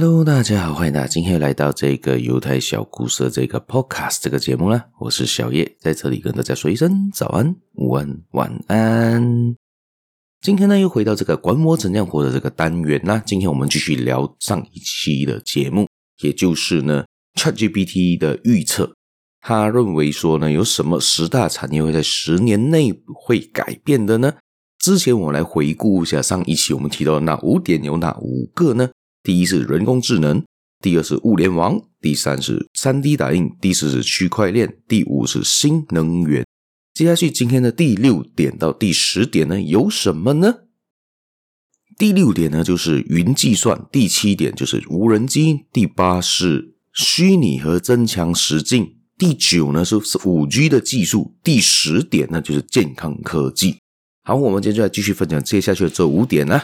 Hello，大家好，欢迎大家今天又来到这个犹太小故事的这个 Podcast 这个节目啦。我是小叶，在这里跟大家说一声早安、午安、晚安。今天呢，又回到这个管我怎样活的这个单元啦。今天我们继续聊上一期的节目，也就是呢，ChatGPT 的预测。他认为说呢，有什么十大产业会在十年内会改变的呢？之前我来回顾一下上一期我们提到的那五点有哪五个呢？第一是人工智能，第二是物联网，第三是三 D 打印，第四是区块链，第五是新能源。接下去今天的第六点到第十点呢，有什么呢？第六点呢就是云计算，第七点就是无人机，第八是虚拟和增强实境，第九呢是五 G 的技术，第十点呢就是健康科技。好，我们今天就来继续分享接下去的这五点呢。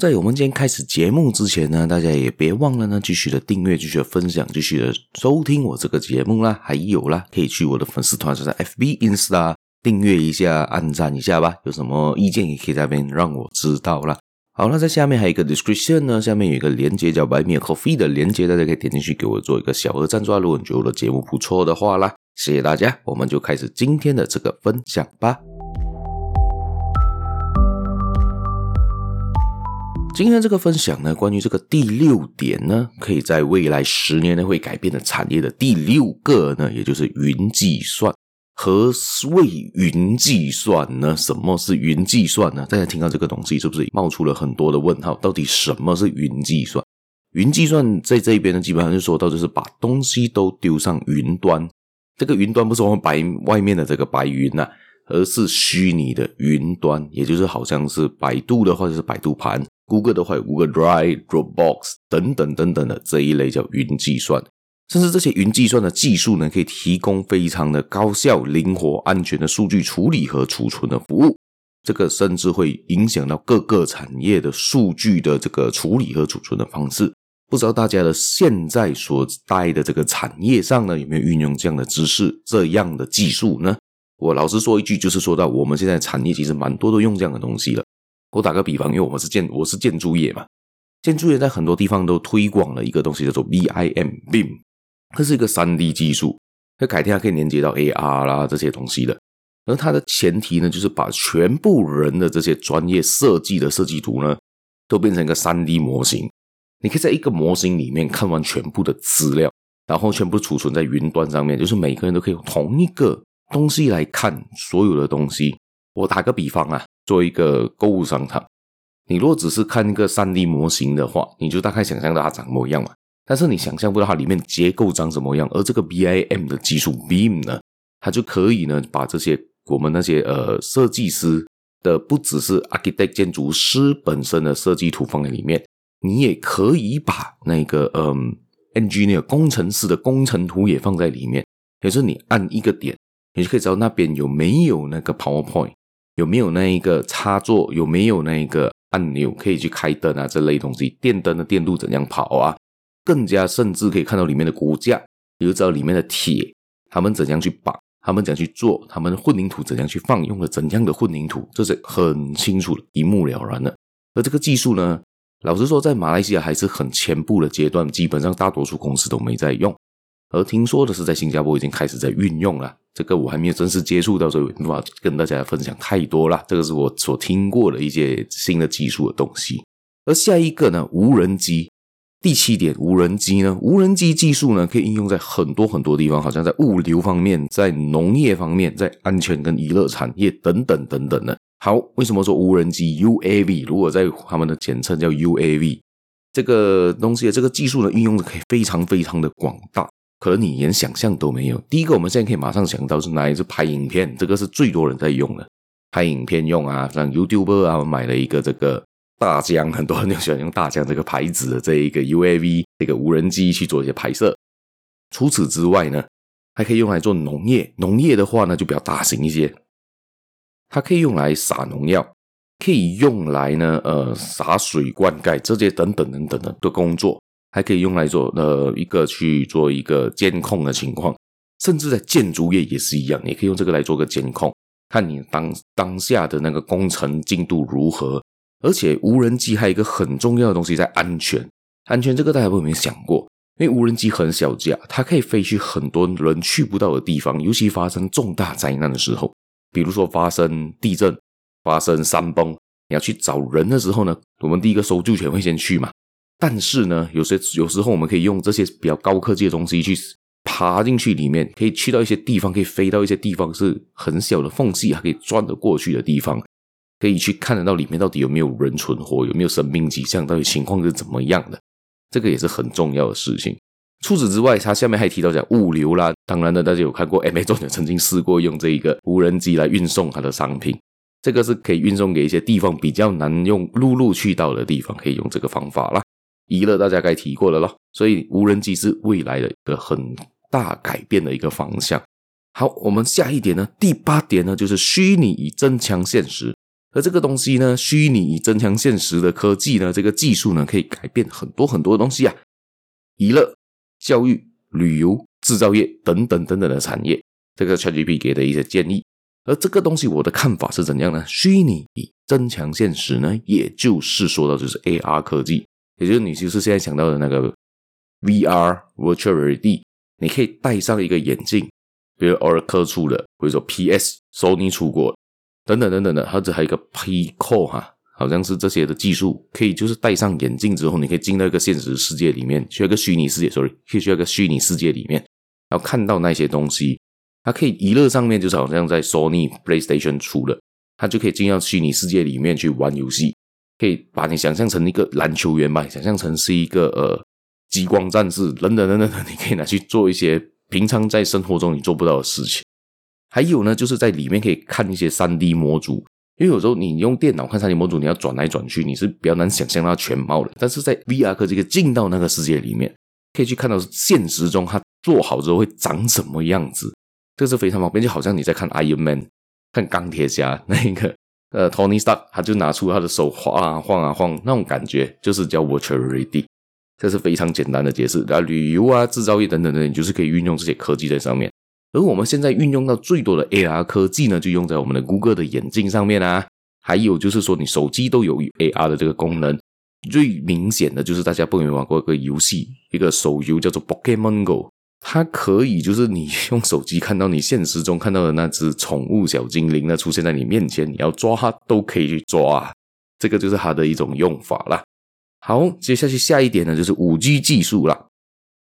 在我们今天开始节目之前呢，大家也别忘了呢，继续的订阅，继续的分享，继续的收听我这个节目啦。还有啦，可以去我的粉丝团，是在 FB、Insta 订阅一下，按赞一下吧。有什么意见也可以在那边让我知道啦。好，那在下面还有一个 description 呢，下面有一个连接叫 Buy Me a Coffee 的连接，大家可以点进去给我做一个小额赞助。如果你觉得我的节目不错的话啦，谢谢大家，我们就开始今天的这个分享吧。今天这个分享呢，关于这个第六点呢，可以在未来十年内会改变的产业的第六个呢，也就是云计算。何谓云计算呢？什么是云计算呢？大家听到这个东西是不是冒出了很多的问号？到底什么是云计算？云计算在这边呢，基本上就说到就是把东西都丢上云端。这个云端不是我们白外面的这个白云呐、而是虚拟的云端，也就是好像是百度的话就是百度盘。Google 的话有 Google Drive、Dropbox 等等等等的这一类叫云计算，甚至这些云计算的技术呢，可以提供非常的高效、灵活、安全的数据处理和储存的服务。这个甚至会影响到各个产业的数据的这个处理和储存的方式。不知道大家的现在所待的这个产业上呢，有没有运用这样的知识、这样的技术呢？我老实说一句，就是说到我们现在产业其实蛮多都用这样的东西了。我打个比方，因为我们是建，我是建筑业嘛，建筑业在很多地方都推广了一个东西叫做 BIM，BIM，它是一个三 D 技术，它改天还可以连接到 AR 啦这些东西的。而它的前提呢，就是把全部人的这些专业设计的设计图呢，都变成一个三 D 模型。你可以在一个模型里面看完全部的资料，然后全部储存在云端上面，就是每个人都可以用同一个东西来看所有的东西。我打个比方啊。做一个购物商场，你如果只是看一个三 D 模型的话，你就大概想象到它长什么样嘛。但是你想象不到它里面结构长什么样。而这个 BIM 的技术 BIM 呢，它就可以呢把这些我们那些呃设计师的不只是 architect 建筑师本身的设计图放在里面，你也可以把那个嗯 engineer 工程师的工程图也放在里面。也就是你按一个点，你就可以知道那边有没有那个 PowerPoint。有没有那一个插座？有没有那一个按钮可以去开灯啊？这类东西，电灯的电路怎样跑啊？更加甚至可以看到里面的骨架，也就知道里面的铁，他们怎样去绑，他们怎样去做，他们混凝土怎样去放，用了怎样的混凝土，这是很清楚的，一目了然的。而这个技术呢，老实说，在马来西亚还是很前部的阶段，基本上大多数公司都没在用。而听说的是，在新加坡已经开始在运用了。这个我还没有正式接触到，所以无法跟大家分享太多了。这个是我所听过的一些新的技术的东西。而下一个呢，无人机。第七点，无人机呢，无人机技术呢，可以应用在很多很多地方，好像在物流方面，在农业方面，在安全跟娱乐产业等等等等的。好，为什么说无人机 UAV？如果在他们的简称叫 UAV，这个东西的这个技术呢，运用的可以非常非常的广大。可能你连想象都没有。第一个，我们现在可以马上想到是拿来是拍影片，这个是最多人在用的，拍影片用啊，像 YouTuber 啊，买了一个这个大疆，很多人就喜欢用大疆这个牌子的这一个 UAV 这个无人机去做一些拍摄。除此之外呢，还可以用来做农业，农业的话呢就比较大型一些，它可以用来撒农药，可以用来呢呃洒水灌溉这些等等等等的的工作。还可以用来做呃一个去做一个监控的情况，甚至在建筑业也是一样，也可以用这个来做个监控，看你当当下的那个工程进度如何。而且无人机还有一个很重要的东西在安全，安全这个大家有没有想过？因为无人机很小架，它可以飞去很多人去不到的地方，尤其发生重大灾难的时候，比如说发生地震、发生山崩，你要去找人的时候呢，我们第一个搜救犬会先去嘛。但是呢，有些有时候我们可以用这些比较高科技的东西去爬进去里面，可以去到一些地方，可以飞到一些地方是很小的缝隙，还可以钻得过去的地方，可以去看得到里面到底有没有人存活，有没有生命迹象，到底情况是怎么样的。这个也是很重要的事情。除此之外，它下面还提到讲物流啦。当然呢，大家有看过，Amazon 也曾经试过用这一个无人机来运送它的商品。这个是可以运送给一些地方比较难用陆路去到的地方，可以用这个方法啦。娱乐大家该提过了咯，所以无人机是未来的一个很大改变的一个方向。好，我们下一点呢，第八点呢，就是虚拟与增强现实。而这个东西呢，虚拟与增强现实的科技呢，这个技术呢，可以改变很多很多东西啊，娱乐、教育、旅游、制造业等等等等的产业，这个 ChatGPT 给的一些建议。而这个东西我的看法是怎样呢？虚拟与增强现实呢，也就是说到就是 AR 科技，也就是你就是现在想到的那个 VR（Virtual Reality），你可以戴上一个眼镜，比如 Oracle 出的，或者说 PS、Sony 出过。等等等等的，或者还有一个 Pico 哈，好像是这些的技术，可以就是戴上眼镜之后，你可以进到一个现实世界里面，去一个虚拟世界，sorry，可以去一个虚拟世界里面，然后看到那些东西，它可以娱乐上面，就是好像在 Sony PlayStation 出的，它就可以进到虚拟世界里面去玩游戏，可以把你想象成一个篮球员吧，想象成是一个呃激光战士，等等等等等，你可以拿去做一些平常在生活中你做不到的事情。还有呢，就是在里面可以看一些三 D 模组，因为有时候你用电脑看三 D 模组，你要转来转去，你是比较难想象它全貌的。但是在 VR 科技可以进到那个世界里面，可以去看到现实中它做好之后会长什么样子，这是非常方便。就好像你在看 Iron Man，看钢铁侠那一个呃 Tony Stark，他就拿出他的手晃啊晃啊晃，那种感觉就是叫 Virtual Reality。这是非常简单的解释。然后旅游啊、制造业等等等，你就是可以运用这些科技在上面。而我们现在运用到最多的 AR 科技呢，就用在我们的谷歌的眼镜上面啊。还有就是说，你手机都有 AR 的这个功能。最明显的就是大家不没玩过一个游戏，一个手游叫做 Pokemon Go，它可以就是你用手机看到你现实中看到的那只宠物小精灵呢，出现在你面前，你要抓它都可以去抓。啊这个就是它的一种用法啦。好，接下去下一点呢，就是 5G 技术啦。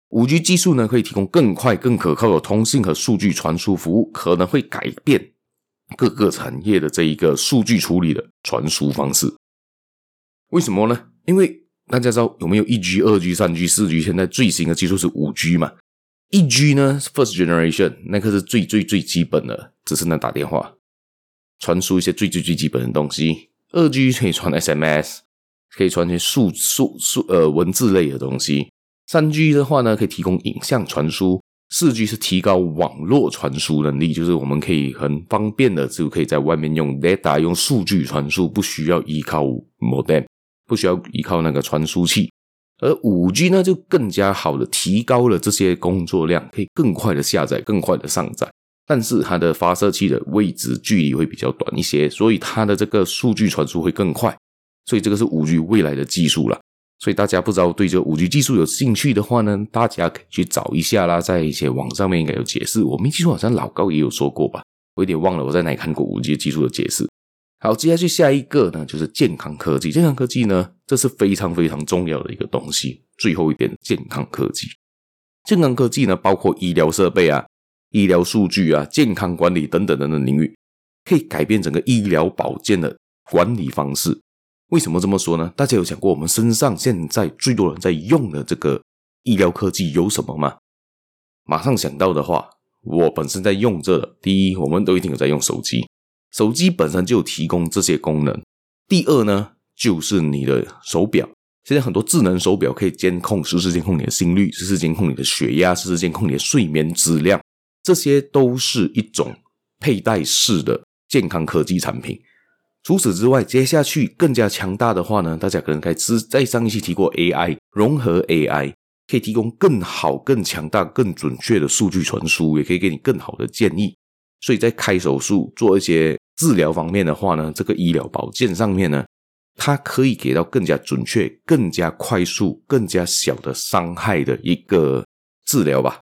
五 G 技术呢，可以提供更快、更可靠的通信和数据传输服务，可能会改变各个产业的这一个数据处理的传输方式。为什么呢？因为大家知道有没有一 G、二 G、三 G、四 G？现在最新的技术是五 G 嘛？一 G 呢是，First Generation 那个是最最最基本的，只是能打电话、传输一些最最最基本的东西。二 G 可以传 SMS，可以传些数数数呃文字类的东西。三 G 的话呢，可以提供影像传输；四 G 是提高网络传输能力，就是我们可以很方便的就可以在外面用 data 用数据传输，不需要依靠 modem，不需要依靠那个传输器。而五 G 呢，就更加好的提高了这些工作量，可以更快的下载，更快的上载。但是它的发射器的位置距离会比较短一些，所以它的这个数据传输会更快。所以这个是五 G 未来的技术了。所以大家不知道对这五 G 技术有兴趣的话呢，大家可以去找一下啦，在一些网上面应该有解释。我没记错，好像老高也有说过吧，我有点忘了我在哪里看过五 G 技术的解释。好，接下去下一个呢，就是健康科技。健康科技呢，这是非常非常重要的一个东西。最后一点，健康科技，健康科技呢，包括医疗设备啊、医疗数据啊、健康管理等等等等领域，可以改变整个医疗保健的管理方式。为什么这么说呢？大家有想过我们身上现在最多人在用的这个医疗科技有什么吗？马上想到的话，我本身在用这。第一，我们都一定有在用手机，手机本身就提供这些功能。第二呢，就是你的手表，现在很多智能手表可以监控，实时监控你的心率，实时监控你的血压，实时监控你的睡眠质量，这些都是一种佩戴式的健康科技产品。除此之外，接下去更加强大的话呢，大家可能该知在上一期提过 AI 融合 AI，可以提供更好、更强大、更准确的数据传输，也可以给你更好的建议。所以在开手术、做一些治疗方面的话呢，这个医疗保健上面呢，它可以给到更加准确、更加快速、更加小的伤害的一个治疗吧。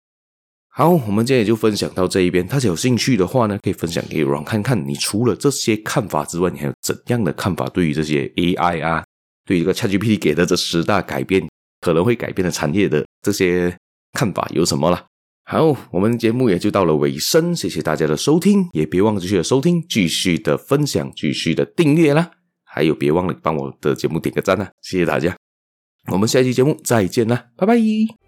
好，我们今天也就分享到这一边。大家有兴趣的话呢，可以分享给软看看。你除了这些看法之外，你还有怎样的看法？对于这些 AI 啊，对于这个 ChatGPT 给的这十大改变，可能会改变的产业的这些看法有什么啦？好，我们节目也就到了尾声，谢谢大家的收听，也别忘了继续的收听，继续的分享，继续的订阅啦。还有，别忘了帮我的节目点个赞啊！谢谢大家，我们下期节目再见啦，拜拜。